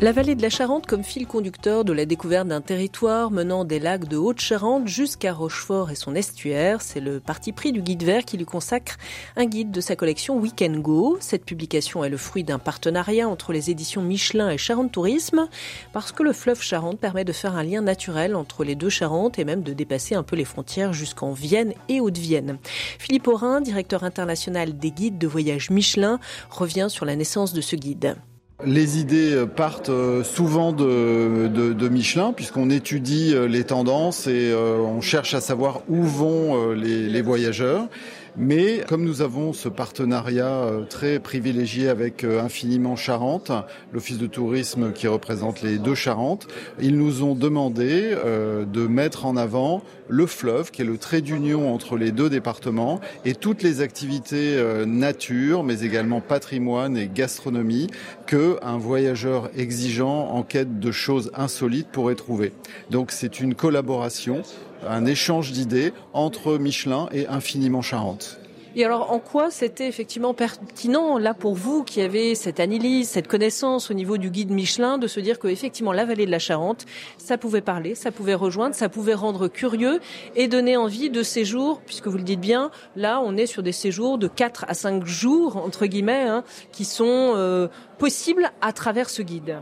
La vallée de la Charente comme fil conducteur de la découverte d'un territoire menant des lacs de Haute-Charente jusqu'à Rochefort et son estuaire, c'est le parti pris du guide vert qui lui consacre un guide de sa collection Weekend Go. Cette publication est le fruit d'un partenariat entre les éditions Michelin et Charente Tourisme parce que le fleuve Charente permet de faire un lien naturel entre les deux Charentes et même de dépasser un peu les frontières jusqu'en Vienne et Haute-Vienne. Philippe Aurin, directeur international des guides de voyage Michelin, revient sur la naissance de ce guide. Les idées partent euh, souvent de, Michelin, puisqu'on étudie euh, les tendances et euh, on cherche à savoir où vont les voyageurs. Mais comme nous avons ce partenariat très privilégié avec Infiniment Charente, l'office de tourisme qui représente les deux Charentes, ils nous ont demandé de mettre en avant le fleuve, qui est le trait d'union entre les deux départements, et toutes les activités nature, mais également patrimoine et gastronomie que un voyageur exigeant en quête de choses insolites pourrait trouver. Donc c'est une collaboration, un échange d'idées entre Michelin et Infiniment Charente. Et alors, en quoi c'était effectivement pertinent, là, pour vous, qui avez cette analyse, cette connaissance au niveau du guide Michelin, de se dire que, effectivement, la vallée de la Charente, ça pouvait parler, ça pouvait rejoindre, ça pouvait rendre curieux et donner envie de séjours, puisque vous le dites bien, là, on est sur des séjours de 4 à 5 jours, entre guillemets, hein, qui sont euh, possibles à travers ce guide.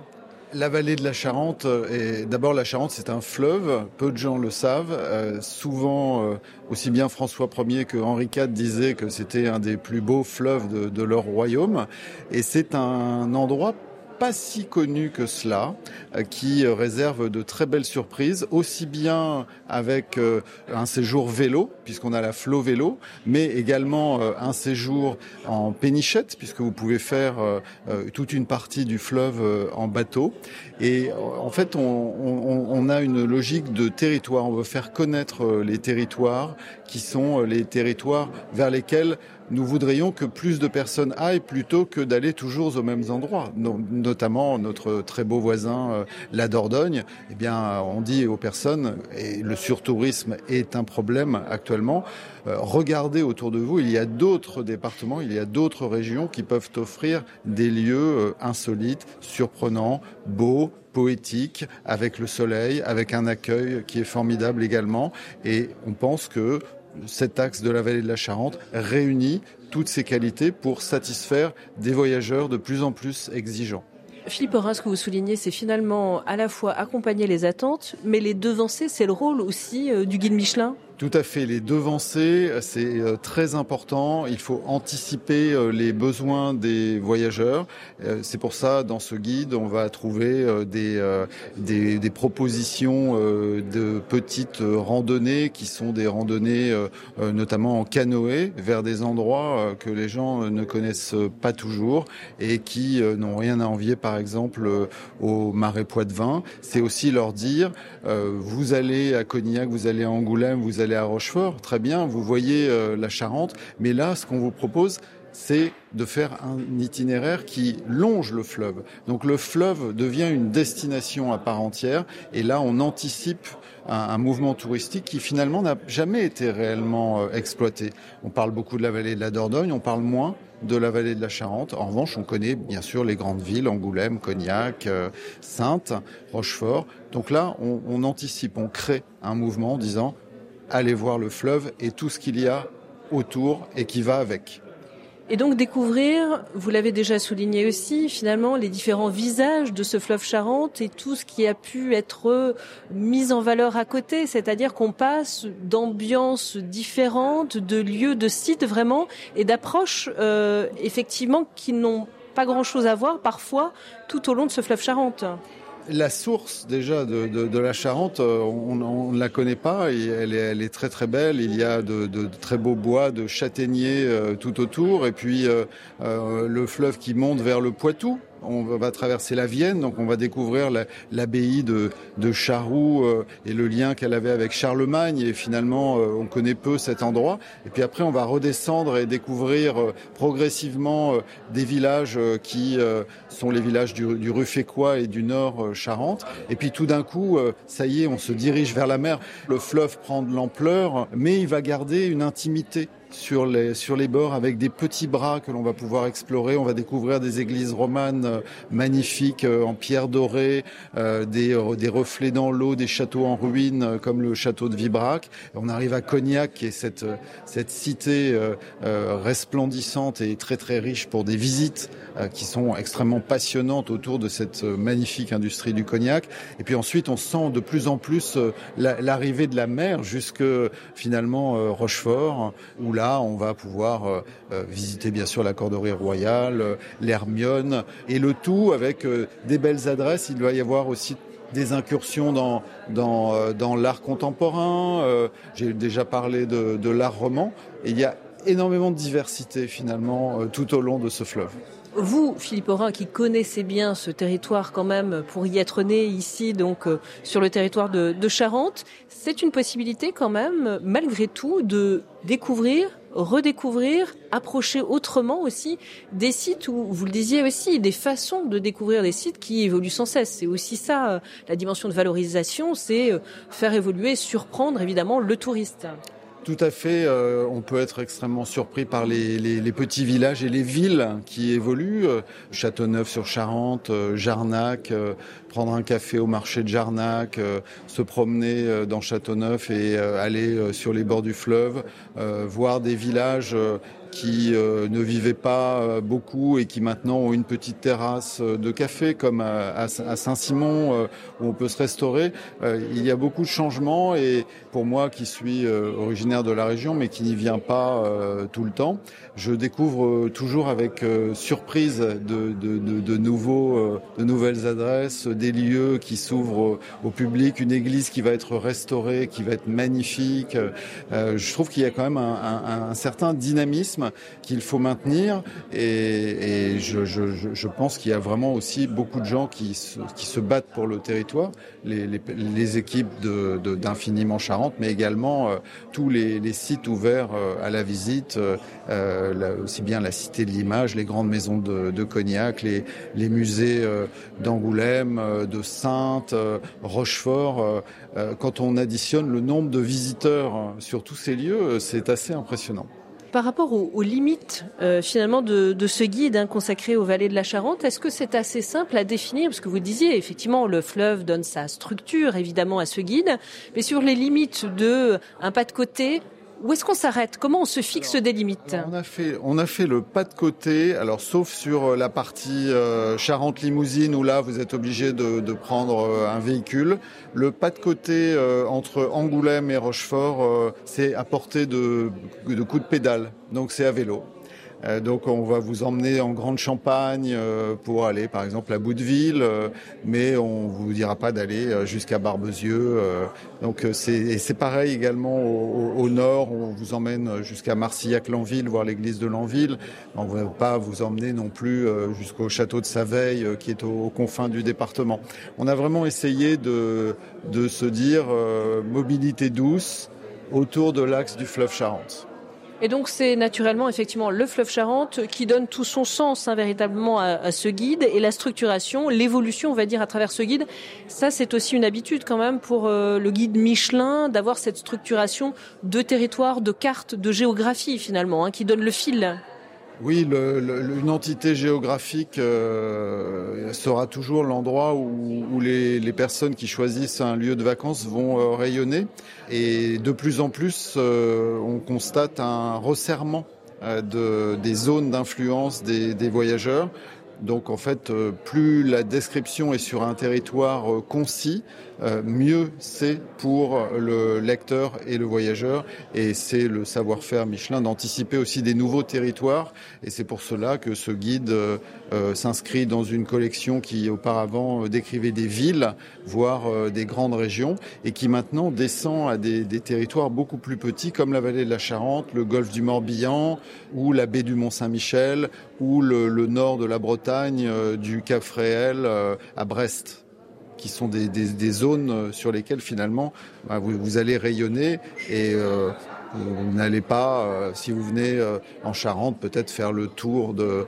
La vallée de la Charente, et d'abord la Charente, c'est un fleuve. Peu de gens le savent. Euh, souvent, euh, aussi bien François Ier que Henri IV disaient que c'était un des plus beaux fleuves de, de leur royaume. Et c'est un endroit pas si connu que cela, euh, qui réserve de très belles surprises, aussi bien avec euh, un séjour vélo, puisqu'on a la Flo vélo, mais également euh, un séjour en pénichette, puisque vous pouvez faire toute une partie du fleuve en bateau. Et en fait, on, on a une logique de territoire. On veut faire connaître les territoires qui sont les territoires vers lesquels nous voudrions que plus de personnes aillent plutôt que d'aller toujours aux mêmes endroits. Notamment notre très beau voisin, euh, la Dordogne. Eh bien, on dit aux personnes, et le surtourisme est un problème actuellement, euh, regardez autour de vous, il y a d'autres départements, il y a d'autres régions qui peuvent offrir des lieux euh, insolites, surprenants, beaux, poétiques, avec le soleil, avec un accueil qui est formidable également. Et on pense que cet axe de la vallée de la Charente réunit toutes ces qualités pour satisfaire des voyageurs de plus en plus exigeants. Philippe Orin, ce que vous soulignez, c'est finalement à la fois accompagner les attentes, mais les devancer, c'est le rôle aussi euh, du guide Michelin? Tout à fait, les devancer, c'est euh, très important. Il faut anticiper euh, les besoins des voyageurs. Euh, c'est pour ça, dans ce guide, on va trouver des, des, des propositions de petites randonnées qui sont des randonnées notamment en canoë vers des endroits que les gens ne connaissent pas toujours et qui n'ont rien à envier, par exemple, au marais Poitevin. C'est aussi leur dire, vous allez à Cognac, vous allez à Angoulême, vous allez à Rochefort, très bien, vous voyez euh, la Charente, mais là, ce qu'on vous propose, c'est de faire un itinéraire qui longe le fleuve. Donc le fleuve devient une destination à part entière, et là, on anticipe un, un mouvement touristique qui finalement n'a jamais été réellement euh, exploité. On parle beaucoup de la vallée de la Dordogne, on parle moins de la vallée de la Charente. En revanche, on connaît bien sûr les grandes villes, Angoulême, Cognac, euh, Sainte, Rochefort. Donc là, on, on anticipe, on crée un mouvement en disant aller voir le fleuve et tout ce qu'il y a autour et qui va avec. Et donc découvrir, vous l'avez déjà souligné aussi, finalement, les différents visages de ce fleuve Charente et tout ce qui a pu être mis en valeur à côté, c'est-à-dire qu'on passe d'ambiances différentes, de lieux, de sites vraiment, et d'approches euh, effectivement qui n'ont pas grand-chose à voir parfois tout au long de ce fleuve Charente la source déjà de, de, la Charente, euh, on ne la connaît pas. Et elle est, elle est, très très belle. Il y a de, de très beaux bois, de châtaigniers euh, tout autour. Et puis euh, le fleuve qui monte vers le Poitou on va traverser la Vienne, donc on va découvrir l'abbaye de, de Charroux et le lien qu'elle avait avec Charlemagne. Et finalement, on connaît peu cet endroit. Et puis après, on va redescendre et découvrir progressivement des villages qui sont les villages du, du Ruffécois et du Nord Charente. Et puis tout d'un coup, ça y est, on se dirige vers la mer. Le fleuve prend de l'ampleur, mais il va garder une intimité sur les, sur les bords avec des petits bras que l'on va pouvoir explorer. On va découvrir des églises romanes euh, magnifiques euh, en pierre dorée, euh, des, des reflets dans l'eau, des châteaux en ruine comme le château de Vibrac. On arrive à Cognac, qui est cette, cette cité resplendissante et très très riche pour des visites qui sont extrêmement passionnantes autour de cette magnifique industrie du cognac. Et puis ensuite, on sent de plus en plus l'arrivée de la mer jusque finalement Rochefort, où là on va pouvoir euh, euh, visiter bien sûr la Corderie royale, euh, l'Hermione, et le tout avec des belles adresses. Il doit y avoir aussi des incursions dans, dans, l'art contemporain. J'ai déjà parlé de, de l'art roman. Et il y a énormément de diversité finalement tout au long de ce fleuve. Vous, Philippe Aurin, qui connaissez bien ce territoire quand même pour y être né ici, donc sur le territoire de, de Charente, c'est une possibilité quand même, malgré tout, de découvrir redécouvrir, approcher autrement aussi des sites où, vous le disiez aussi, des façons de découvrir des sites qui évoluent sans cesse. C'est aussi ça, euh, la dimension de valorisation, c'est euh, faire évoluer, surprendre évidemment le touriste. Tout à fait. Euh, on peut être extrêmement surpris par les, petits villages et les villes qui évoluent. Châteauneuf-sur-Charente, Jarnac, prendre un café au marché de Jarnac, se promener dans Châteauneuf et aller sur les bords du fleuve, voir des villages qui euh, ne vivaient pas euh, beaucoup et qui maintenant ont une petite terrasse euh, de café comme à, Saint-Simon où on peut se restaurer. il y a beaucoup de changements et pour moi qui suis originaire de la région mais qui n'y vient pas tout le temps, je découvre toujours avec surprise de, de, de, de, nouveaux, de nouvelles adresses, des lieux qui s'ouvrent au public, une église qui va être restaurée, qui va être magnifique. je trouve qu'il y a quand même un, un, un certain dynamisme qu'il faut maintenir. Et, je, pense qu'il y a vraiment aussi beaucoup de gens qui se, battent pour le territoire, les, équipes d'Infiniment de, Charente, mais également euh, tous les, sites ouverts euh, à la visite, euh, aussi bien la Cité de l'Image, les grandes maisons de, Cognac, les, les musées d'Angoulême, de Sainte, Rochefort. quand on additionne le nombre de visiteurs sur tous ces lieux, c'est assez impressionnant. Par rapport aux, limites euh, finalement de, ce guide hein, consacré aux vallées de la Charente, est-ce que c'est assez simple à définir? Parce que vous disiez effectivement le fleuve donne sa structure évidemment à ce guide, mais sur les limites de un pas de côté, où est-ce qu'on s'arrête? Comment on se fixe des limites? on a fait, on a fait le pas de côté. Alors, sauf sur euh, la partie euh, Charente-Limousine où là, vous êtes obligé de, de, prendre euh, un véhicule. Le pas de côté entre Angoulême et Rochefort, c'est à portée de, de coups de pédale. Donc, c'est à vélo. Euh, donc on va vous emmener en Grande Champagne euh, pour aller par exemple à Bouteville, euh, mais on vous dira pas d'aller jusqu'à Barbezieux. donc c'est pareil également au, nord, on vous emmène jusqu'à Marcillac-Lanville, voir l'église de Lanville. On ne va pas vous emmener non plus jusqu'au château de Saveille qui est aux, confins du département. On a vraiment essayé de, de se dire mobilité douce autour de l'axe du fleuve Charente. Et donc c'est naturellement effectivement le fleuve Charente qui donne tout son sens hein, véritablement à, ce guide et la structuration, l'évolution on va dire à travers ce guide. Ça c'est aussi une habitude quand même pour euh, le guide Michelin d'avoir cette structuration de territoire, de carte, de géographie finalement, hein, qui donne le fil. Oui, le, une entité géographique euh, sera toujours l'endroit où, les, personnes qui choisissent un lieu de vacances vont euh, rayonner. Et de plus en plus, euh, on constate un resserrement de, des zones d'influence des, voyageurs. Donc en fait, euh, plus la description est sur un territoire concis, euh, mieux c'est pour le lecteur et le voyageur. Et c'est le savoir-faire Michelin d'anticiper aussi des nouveaux territoires. Et c'est pour cela que ce guide euh, euh, s'inscrit dans une collection qui auparavant décrivait des villes, voire des grandes régions, et qui maintenant descend à des, des, territoires beaucoup plus petits comme la vallée de la Charente, le golfe du Morbihan, ou la baie du Mont-Saint-Michel, ou le, le, nord de la Bretagne montagnes du Cap Fréhel à Brest qui sont des, zones sur lesquelles finalement bah, vous, allez rayonner et vous n'allez pas, euh, si vous venez euh, en Charente, peut-être faire le tour de,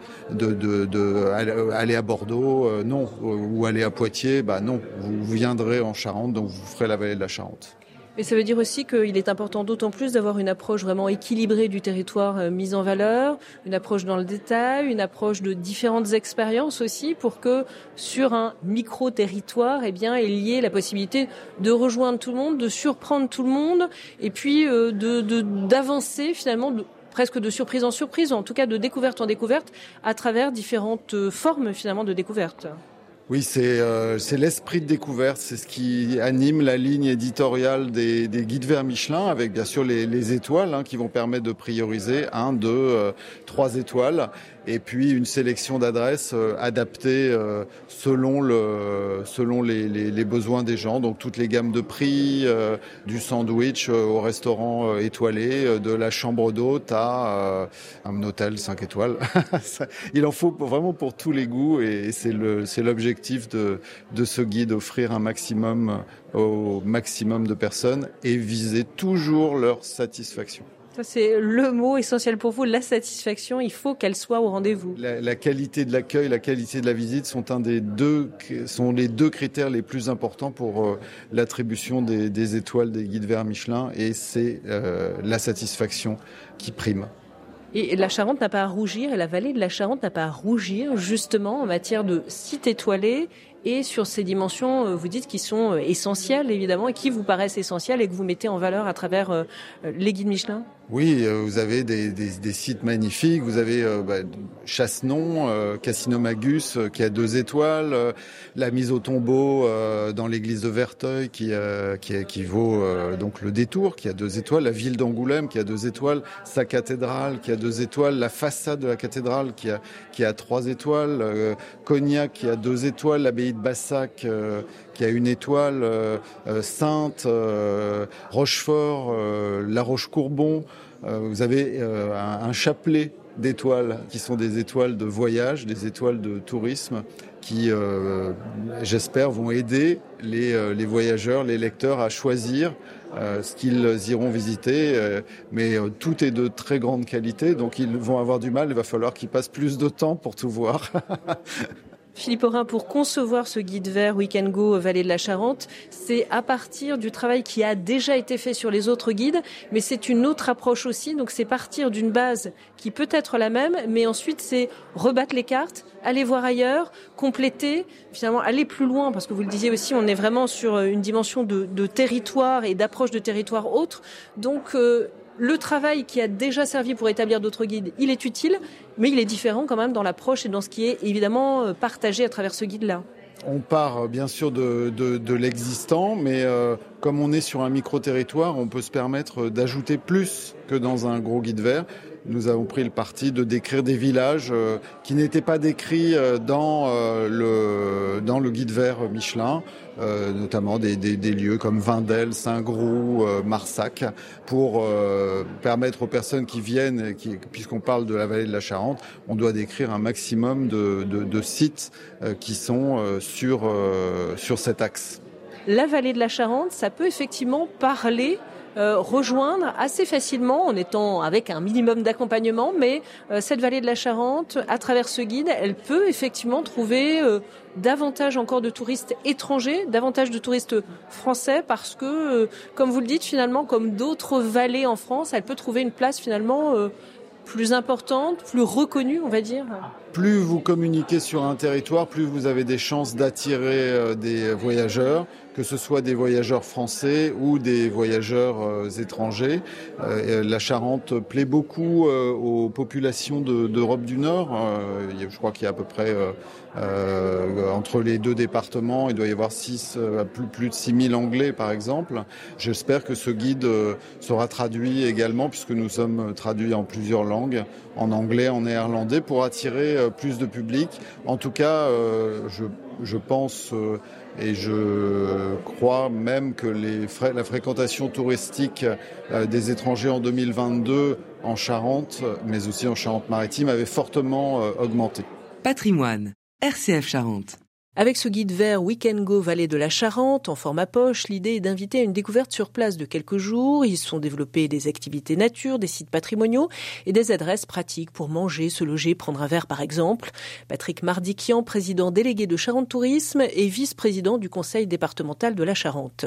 aller à Bordeaux, euh, non, ou aller à Poitiers, bah non, vous viendrez en Charente, donc vous ferez la vallée de la Charente. Mais ça veut dire aussi qu'il est important d'autant plus d'avoir une approche vraiment équilibrée du territoire euh, mise en valeur, une approche dans le détail, une approche de différentes expériences aussi pour que sur un micro-territoire, eh bien, il y ait la possibilité de rejoindre tout le monde, de surprendre tout le monde et puis euh, de d'avancer finalement de, presque de surprise en surprise, ou en tout cas de découverte en découverte, à travers différentes euh, formes finalement de découverte. Oui, c'est euh, l'esprit de découverte, c'est ce qui anime la ligne éditoriale des, des guides vers Michelin, avec bien sûr les, les étoiles hein, qui vont permettre de prioriser un, deux, euh, trois étoiles et puis une sélection d'adresses euh, adaptées euh, selon le selon les, les, les, besoins des gens. Donc toutes les gammes de prix, euh, du sandwich au restaurant étoilé, de la chambre d'hôte à un hôtel 5 étoiles. Il en faut vraiment pour tous les goûts et c'est l'objectif de de ce guide offrir un maximum au maximum de personnes et viser toujours leur satisfaction. Ça, c'est le mot essentiel pour vous, la satisfaction. Il faut qu'elle soit au rendez-vous. La, qualité de l'accueil, la qualité de la visite sont un des deux, sont les deux critères les plus importants pour euh, l'attribution des, étoiles des guides vers Michelin, et c'est euh, la satisfaction qui prime. Et la Charente n'a pas à rougir, et la vallée de la Charente n'a pas à rougir, justement, en matière de site étoilé et sur ces dimensions, euh, vous dites, qui sont essentielles, évidemment, et qui vous paraissent essentielles et que vous mettez en valeur à travers les guides Michelin? Oui, euh, vous avez des, sites magnifiques. Vous avez euh, bah, Chassenon, euh, Magus, qui a deux étoiles. la mise au tombeau dans l'église de Verteuil, qui vaut donc le détour, qui a deux étoiles. La ville d'Angoulême, qui a deux étoiles. Sa cathédrale, qui a deux étoiles. La façade de la cathédrale, qui a, qui a trois étoiles. Cognac, qui a deux étoiles. L'abbaye Bassac, qui a une étoile. Sainte, Rochefort, La Roche-Courbon. Euh, vous avez euh, un, chapelet d'étoiles qui sont des étoiles de voyage, des étoiles de tourisme qui, euh, j'espère, vont aider les, voyageurs, les lecteurs à choisir ce qu'ils iront visiter. mais tout est de très grande qualité, donc ils vont avoir du mal. Il va falloir qu'ils passent plus de temps pour tout voir. Philippe Aurin, pour concevoir ce guide vert Weekend Go Vallée de la Charente, c'est à partir du travail qui a déjà été fait sur les autres guides, mais c'est une autre approche aussi. Donc c'est partir d'une base qui peut être la même, mais ensuite c'est rebattre les cartes, aller voir ailleurs, compléter, finalement aller plus loin, parce que vous le disiez aussi, on est vraiment sur une dimension de, de territoire et d'approche de territoire autre. Donc euh, le travail qui a déjà servi pour établir d'autres guides, il est utile, mais il est différent quand même dans l'approche et dans ce qui est évidemment euh, partagé à travers ce guide-là. On part euh, bien sûr de, de, l'existant, mais euh, comme on est sur un micro-territoire, on peut se permettre d'ajouter plus que dans un gros guide vert nous avons pris le parti de décrire des villages euh, qui n'étaient pas décrits euh, dans, euh, le, dans le guide vert Michelin, notamment des, lieux comme Vindel, Saint-Groux, Marsac, pour permettre aux personnes qui viennent, puisqu'on parle de la vallée de la Charente, on doit décrire un maximum de, de, de sites qui sont sur, sur cet axe. La vallée de la Charente, ça peut effectivement parler euh, rejoindre assez facilement en étant avec un minimum d'accompagnement, mais euh, cette vallée de la Charente, à travers ce guide, elle peut effectivement trouver euh, davantage encore de touristes étrangers, davantage de touristes français, parce que, comme vous le dites, finalement, comme d'autres vallées en France, elle peut trouver une place finalement plus importante, plus reconnue, on va dire Plus vous communiquez sur un territoire, plus vous avez des chances d'attirer euh, des voyageurs, que ce soit des voyageurs français ou des voyageurs euh, étrangers. Euh, la Charente plaît beaucoup aux populations d'Europe du Nord. je crois qu'il y a à peu près entre les deux départements, il doit y avoir plus, plus de 6000 Anglais par exemple. J'espère que ce guide sera traduit également, puisque nous sommes traduits en plusieurs langues, en anglais, en néerlandais, pour attirer plus de public. En tout cas, euh, je, pense euh, et je crois même que la fréquentation touristique des étrangers en 2022 en Charente, mais aussi en Charente-Maritime, avait fortement augmenté. Patrimoine, RCF Charente. Avec ce guide vert Weekend Go Vallée de la Charente en format poche, l'idée est d'inviter à une découverte sur place de quelques jours. Ils sont développés des activités nature, des sites patrimoniaux et des adresses pratiques pour manger, se loger, prendre un verre par exemple. Patrick Mardiquian, président délégué de Charente Tourisme et vice-président du conseil départemental de la Charente.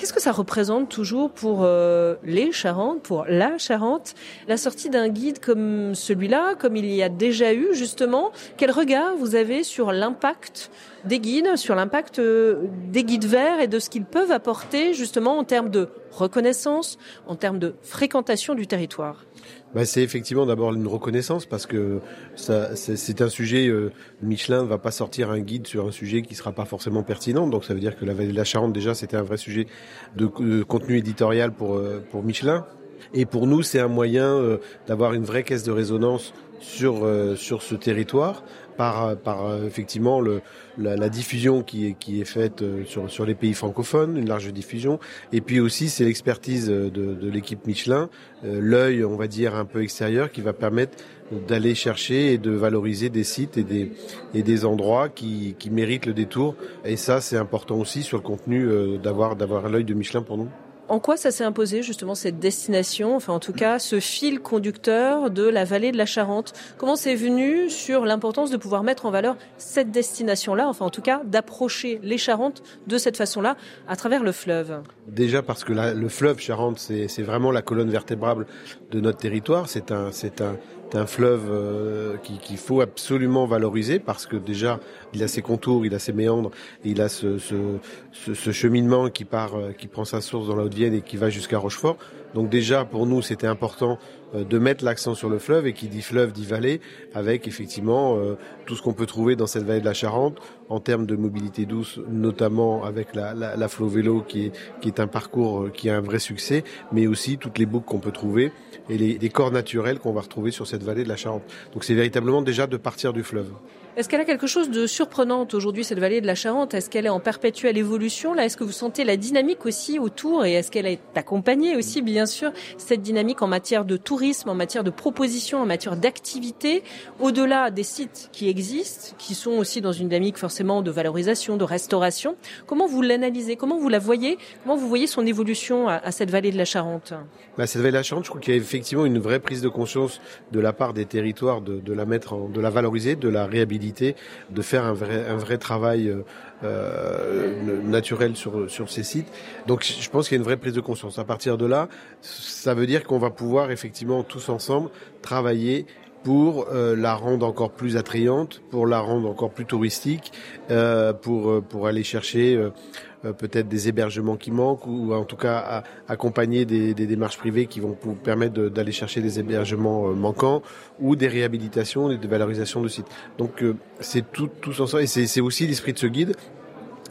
Qu'est-ce que ça représente toujours pour euh, les Charentes, pour la Charente, la sortie d'un guide comme celui-là, comme il y a déjà eu justement Quel regard vous avez sur l'impact des guides, sur l'impact euh, des guides verts et de ce qu'ils peuvent apporter justement en termes de reconnaissance, en termes de fréquentation du territoire? Bah, c'est effectivement d'abord une reconnaissance parce que c'est un sujet. Euh, Michelin ne va pas sortir un guide sur un sujet qui sera pas forcément pertinent. Donc ça veut dire que la vallée de la Charente déjà c'était un vrai sujet de, contenu éditorial pour euh, pour Michelin. Et pour nous, c'est un moyen euh, d'avoir une vraie caisse de résonance sur sur ce territoire par, par euh, effectivement le, la, diffusion qui est, qui est faite euh, sur, sur les pays francophones, une large diffusion. Et puis aussi, c'est l'expertise de, de l'équipe Michelin, euh, l'œil, on va dire, un peu extérieur, qui va permettre d'aller chercher et de valoriser des sites et des, et des endroits qui, qui méritent le détour. Et ça, c'est important aussi sur le contenu d'avoir d'avoir l'œil de Michelin pour nous. En quoi ça s'est imposé justement cette destination, enfin en tout cas ce fil conducteur de la vallée de la Charente? Comment c'est venu sur l'importance de pouvoir mettre en valeur cette destination-là, enfin en tout cas d'approcher les Charentes de cette façon-là à travers le fleuve? Déjà parce que le fleuve Charente, c'est vraiment la colonne vertébrale de notre territoire. C'est un, un, fleuve euh, qu'il faut absolument valoriser parce que déjà il a ses contours, il a ses méandres, il a ce, ce, ce, cheminement qui part, euh, qui prend sa source dans la Haute-Vienne et qui va jusqu'à Rochefort. Donc déjà pour nous c'était important de mettre l'accent sur le fleuve et qui dit fleuve dit vallée avec effectivement tout ce qu'on peut trouver dans cette vallée de la Charente en termes de mobilité douce, notamment avec la, la, la Flow Vélo qui est, qui est un parcours qui a un vrai succès, mais aussi toutes les boucles qu'on peut trouver et les, les corps naturels qu'on va retrouver sur cette vallée de la Charente. Donc c'est véritablement déjà de partir du fleuve. Est-ce qu'elle a quelque chose de surprenant aujourd'hui, cette vallée de la Charente? Est-ce qu'elle est en perpétuelle évolution? Là, est-ce que vous sentez la dynamique aussi autour? Et est-ce qu'elle est accompagnée aussi, bien sûr, cette dynamique en matière de tourisme, en matière de propositions, en matière d'activité, au-delà des sites qui existent, qui sont aussi dans une dynamique forcément de valorisation, de restauration? Comment vous l'analysez? Comment vous la voyez? Comment vous voyez son évolution à, cette vallée de la Charente? Bah, Cette vallée de la Charente, je crois qu'il y a effectivement une vraie prise de conscience de la part des territoires de, de la mettre, en, de la valoriser, de la réhabiliter de faire un vrai, un vrai travail euh, euh, naturel sur, sur ces sites. Donc je pense qu'il y a une vraie prise de conscience. À partir de là, ça veut dire qu'on va pouvoir effectivement tous ensemble travailler pour euh, la rendre encore plus attrayante, pour la rendre encore plus touristique, euh, pour pour aller chercher euh, peut-être des hébergements qui manquent ou en tout cas accompagner des, démarches privées qui vont vous permettre d'aller chercher des hébergements euh, manquants ou des réhabilitations des valorisations de sites. Donc euh, c'est tout, tout ensemble et c'est aussi l'esprit de ce guide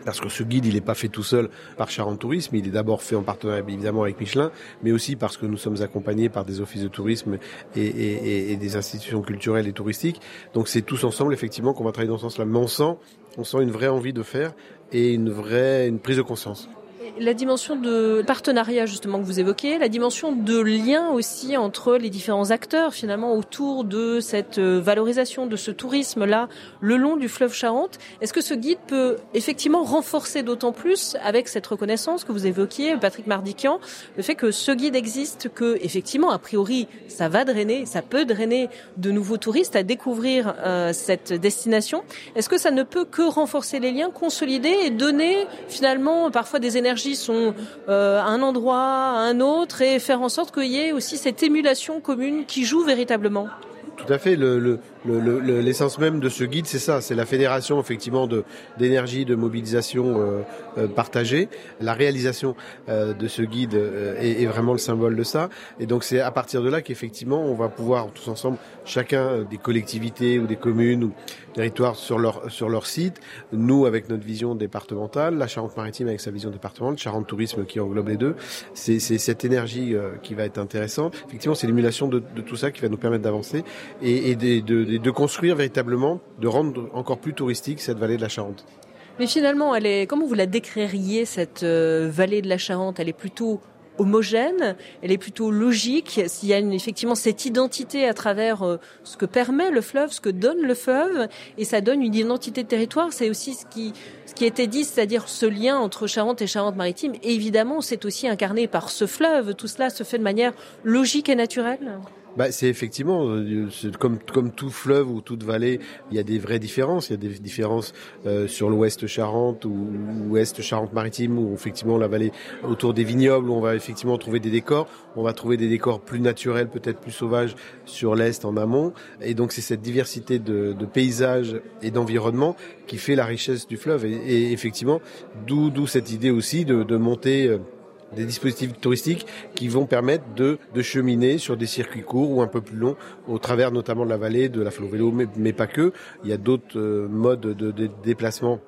parce que ce guide, il n'est pas fait tout seul par Charente Tourisme, il est d'abord fait en partenariat évidemment avec Michelin, mais aussi parce que nous sommes accompagnés par des offices de tourisme et, des institutions culturelles et touristiques. Donc c'est tous ensemble effectivement qu'on va travailler dans ce sens-là. Mais on sent, on sent une vraie envie de faire et une vraie une prise de conscience la dimension de partenariat justement que vous évoquez, la dimension de lien aussi entre les différents acteurs finalement autour de cette euh, valorisation de ce tourisme là le long du fleuve Charente. Est-ce que ce guide peut effectivement renforcer d'autant plus avec cette reconnaissance que vous évoquiez, Patrick Mardiquian, le fait que ce guide existe, que effectivement a priori ça va drainer, ça peut drainer de nouveaux touristes à découvrir euh, cette destination. Est-ce que ça ne peut que renforcer les liens, consolider et donner finalement parfois des énergies sont euh, à un endroit, à un autre, et faire en sorte qu'il y ait aussi cette émulation commune qui joue véritablement. Tout à fait. Le, l'essence le, même de ce guide, c'est ça, c'est la fédération effectivement de d'énergie, de mobilisation euh, euh, partagée. La réalisation euh, de ce guide euh, est, est, vraiment le symbole de ça. Et donc c'est à partir de là qu'effectivement on va pouvoir tous ensemble, chacun des collectivités ou des communes ou territoires sur leur sur leur site, nous avec notre vision départementale, la Charente-Maritime avec sa vision départementale, Charente Tourisme qui englobe les deux. C'est cette énergie qui va être intéressante. Effectivement, c'est l'émulation de, de, tout ça qui va nous permettre d'avancer et, de, construire véritablement, de rendre encore plus touristique cette vallée de la Charente. Mais finalement, comment vous la décririez, cette euh, vallée de la Charente? Elle est plutôt homogène, elle est plutôt logique? S'il y a effectivement cette identité à travers euh, ce que permet le fleuve, ce que donne le fleuve, et ça donne une identité de territoire. C'est aussi ce qui ce qui était dit, c'est-à-dire ce lien entre Charente et Charente-Maritime. Évidemment, c'est aussi incarné par ce fleuve. Tout cela se fait de manière logique et naturelle. Bah, c'est effectivement euh, comme comme tout fleuve ou toute vallée, il y a des vraies différences. Il y a des différences euh, sur l'ouest Charente ou l'ouest Charente-Maritime où effectivement la vallée autour des vignobles où on va effectivement trouver des décors. On va trouver des décors plus naturels, peut-être plus sauvages sur l'est en amont. Et donc c'est cette diversité de, de paysages et d'environnement qui fait la richesse du fleuve. Et, et effectivement, d'où d'où cette idée aussi de, de monter euh, des dispositifs touristiques qui vont permettre de, de, cheminer sur des circuits courts ou un peu plus longs au travers notamment de la vallée, de la flow vélo, mais, mais pas que. Il y a d'autres euh, modes de, déplacement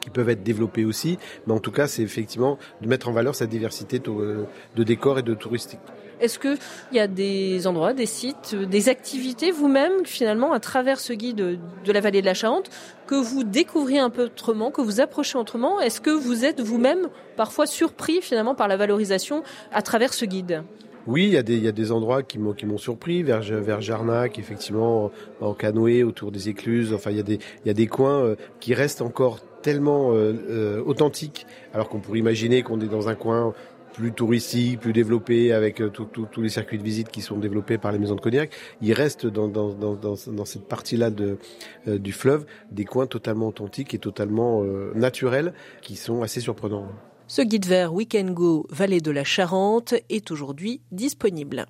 qui peuvent être développés aussi, mais en tout cas, c'est effectivement de mettre en valeur cette diversité euh, de décors et de touristique. Est-ce qu'il y a des endroits, des sites, des activités vous-même, finalement, à travers ce guide de la vallée de la Charente, que vous découvrez un peu autrement, que vous approchez autrement? Est-ce que vous êtes vous-même parfois surpris, finalement, par la valorisation à travers ce guide? Oui, il y a des, endroits qui m'ont, surpris, vers, Jarnac, effectivement, en, canoë, autour des écluses. Enfin, il y a des, il y a des coins euh, qui restent encore tellement euh, euh, authentiques, alors qu'on pourrait imaginer qu'on est dans un coin plus touristique, plus développé, avec euh, tous les circuits de visite qui sont développés par les maisons de cognac, il reste dans, cette partie-là euh, du fleuve des coins totalement authentiques et totalement euh, naturels qui sont assez surprenants. Ce guide vert Weekend Go Vallée de la Charente est aujourd'hui disponible.